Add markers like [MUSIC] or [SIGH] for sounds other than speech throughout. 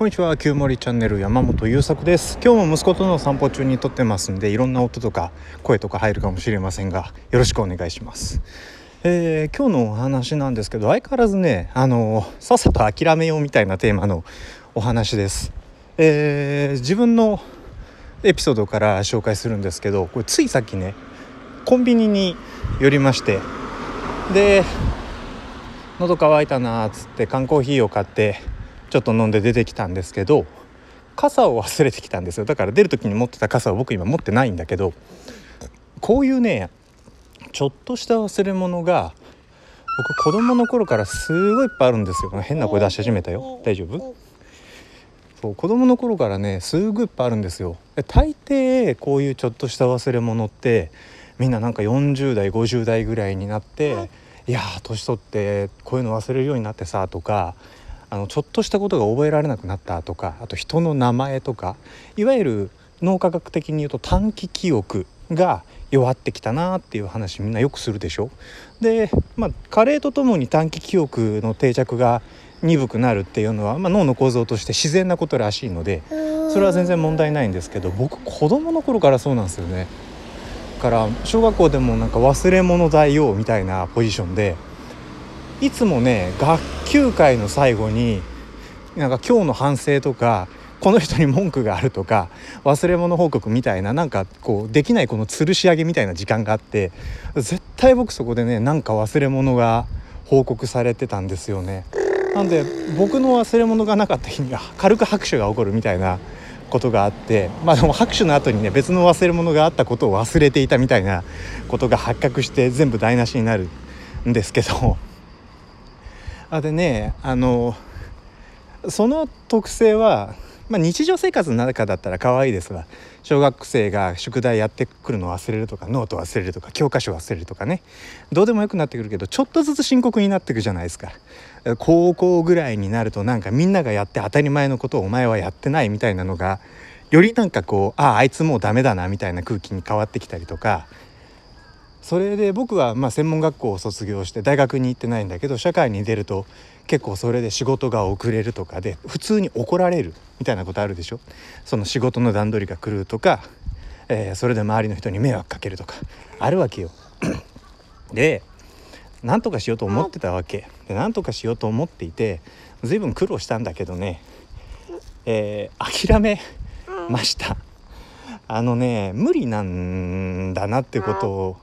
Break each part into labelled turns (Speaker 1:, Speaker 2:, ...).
Speaker 1: こんにちは旧森チャンネル山本優作です。今日も息子との散歩中に撮ってますんでいろんな音とか声とか入るかもしれませんがよろしくお願いします。えー、今日のお話なんですけど相変わらずねあのさっさと諦めようみたいなテーマのお話です、えー、自分のエピソードから紹介するんですけどこれついさっきねコンビニに寄りましてで喉乾いたなっつって缶コーヒーを買ってちょっと飲んで出てきたんですけど傘を忘れてきたんですよ。だから出る時に持ってた傘を僕今持ってないんだけどこういうねちょっとした忘れ物が僕子供の頃からすごいいっぱいあるんですよ。変な声出し始めたよ。大丈夫？そう子供の頃からねすごいいっぱいあるんですよ。大抵こういうちょっとした忘れ物ってみんななんか40代50代ぐらいになって「いや年取ってこういうの忘れるようになってさ」とかあのちょっとしたことが覚えられなくなったとかあと人の名前とかいわゆる脳科学的に言うと短期記憶が弱ってきたなっていう話みんなよくするでしょ。でまあ加齢とともに短期記憶の定着が鈍くなるっていうのは、まあ、脳の構造として自然なことらしいのでそれは全然問題ないんですけど僕子供の頃からそうなんですよね。から小学校でもなんか忘れ物代用みたいなポジションでいつもね学級会の最後になんか今日の反省とかこの人に文句があるとか忘れ物報告みたいななんかこうできないこの吊るし上げみたいな時間があって絶対僕そこでねなんか忘れ物が報告されてたんですよね。なんで僕の忘れ物がなかった日には軽く拍手が起こるみたいなことがあってまあでも拍手の後にね別の忘れ物があったことを忘れていたみたいなことが発覚して全部台無しになるんですけどあでねあのその特性は、まあ、日常生活の中だったら可愛いですわ小学生が宿題やってくるの忘れるとかノート忘れるとか教科書忘れるとかね。どうでもよくなってくるけどちょっとずつ深刻になってくじゃないですか。高校ぐらいになるとなんかみんながやって当たり前のことをお前はやってないみたいなのがよりなんかこうあああいつもうダメだなみたいな空気に変わってきたりとかそれで僕はま専門学校を卒業して大学に行ってないんだけど社会に出ると結構それで仕事が遅れるとかで普通に怒られるみたいなことあるでしょ？その仕事の段取りが狂うとか、えー、それで周りの人に迷惑かけるとかあるわけよ。[CLEARS THROAT] で何とかしようと思ってたわけで何とかしようと思っていて随分苦労したんだけどね、えー、諦めました。あのね無理なんだなってことを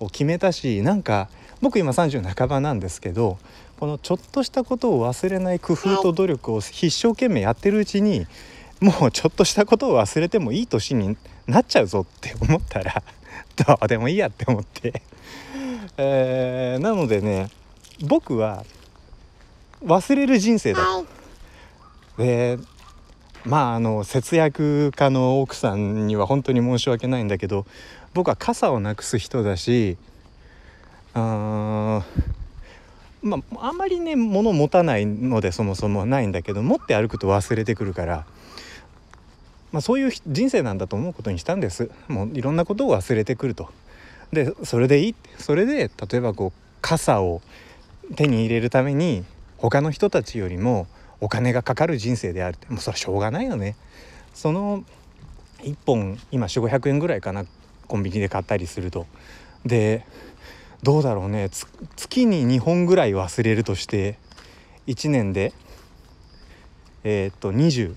Speaker 1: を決めたしなんか僕今30半ばなんですけどこのちょっとしたことを忘れない工夫と努力を一生懸命やってるうちにもうちょっとしたことを忘れてもいい年になっちゃうぞって思ったら [LAUGHS] どうでもいいやって思って。えー、なのでね僕は忘れる人生だでまああの節約家の奥さんには本当に申し訳ないんだけど僕は傘をなくす人だしあまああんまりね物持たないのでそもそもないんだけど持って歩くと忘れてくるから、まあ、そういう人生なんだと思うことにしたんですもういろんなことを忘れてくると。でそれでいい？それで例えばこう傘を手に入れるために他の人たちよりもお金がかかる人生である。ってもうそれしょうがないよね。その1本今4500円ぐらいかなコンビニで買ったりすると。でどうだろうね。月に2本ぐらい忘れるとして1年でえー、っと24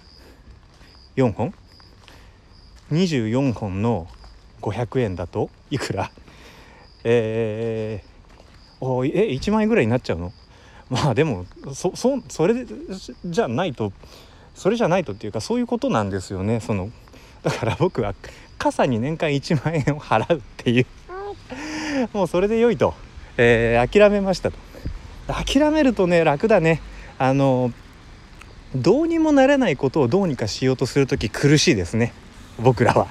Speaker 1: 本？24本の500円だといくら？えー、おえ1万円ぐらいになっちゃうの？まあでもそそそれじゃないとそれじゃないとっていうかそういうことなんですよねそのだから僕は傘に年間1万円を払うっていうもうそれで良いと、えー、諦めましたと。諦めるとね楽だね。あのどうにもならないことをどうにかしようとする時苦しいですね。僕らは。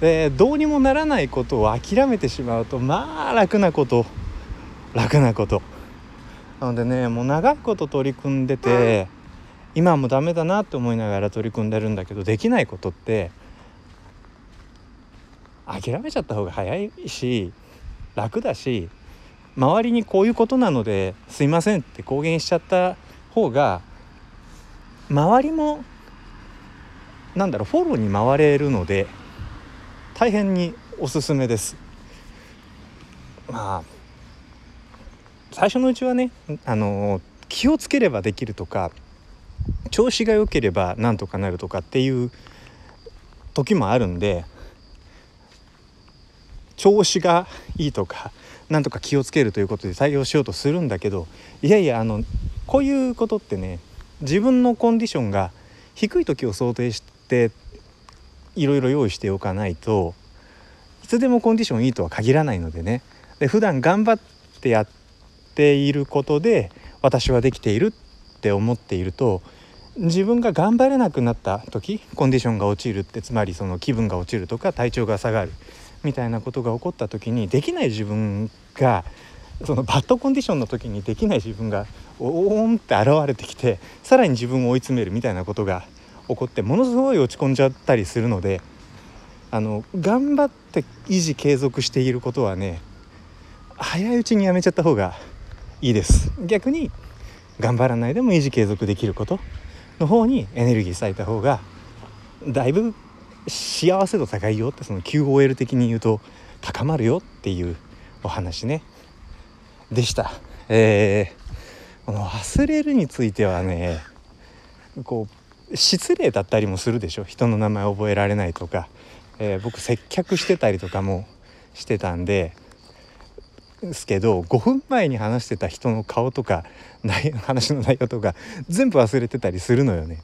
Speaker 1: でどうにもならないことを諦めてしまうとまあ楽なこと。楽なこと。なのでねもう長いこと取り組んでて今もダメだなって思いながら取り組んでるんだけどできないことって諦めちゃった方が早いし楽だし周りにこういうことなのですいませんって公言しちゃった方が周りもなんだろうフォローに回れるので大変におすすめです。まあ最初のうちはねあの気をつければできるとか調子が良ければなんとかなるとかっていう時もあるんで調子がいいとかなんとか気をつけるということで対応しようとするんだけどいやいやあのこういうことってね自分のコンディションが低い時を想定していろいろ用意しておかないといつでもコンディションいいとは限らないのでね。で普段頑張ってやってていることで私はできているって思っていると自分が頑張れなくなった時コンディションが落ちるってつまりその気分が落ちるとか体調が下がるみたいなことが起こった時にできない自分がそのバッドコンディションの時にできない自分がおーんって現れてきてさらに自分を追い詰めるみたいなことが起こってものすごい落ち込んじゃったりするのであの頑張って維持継続していることはね早いうちにやめちゃった方がいいです。逆に頑張らないでも維持継続できることの方にエネルギー割いた方がだいぶ幸せ度高いよってその QOL 的に言うと高まるよっていうお話ね。でした。えー、この忘れるについてはねこう失礼だったりもするでしょ。人の名前覚えられないとか、えー、僕接客してたりとかもしてたんでですけど5分前に話してた人の顔とか話の内容とか全部忘れてたりするのよね。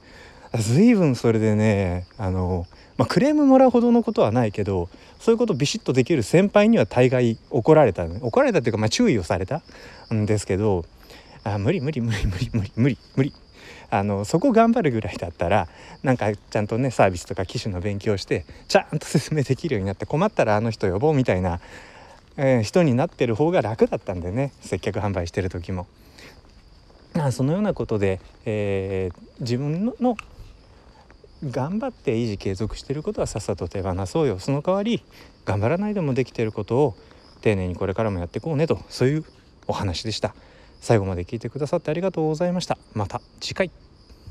Speaker 1: 随分それでねあの、まあ、クレームもらうほどのことはないけどそういうことビシッとできる先輩には大概怒られた、ね、怒られたっていうか、まあ、注意をされたんですけどあ無理無理無理無理無理無理無理あのそこ頑張るぐらいだったらなんかちゃんとねサービスとか機種の勉強してちゃんと説明できるようになって困ったらあの人呼ぼうみたいな、えー、人になってる方が楽だったんでね。接客販売してる時も。まあそのようなことで、えー、自分の頑張って維持継続してることはさっさと手放そうよ。その代わり頑張らないでもできてることを丁寧にこれからもやっていこうねとそういうお話でした。最後まで聞いてくださってありがとうございました。また次回。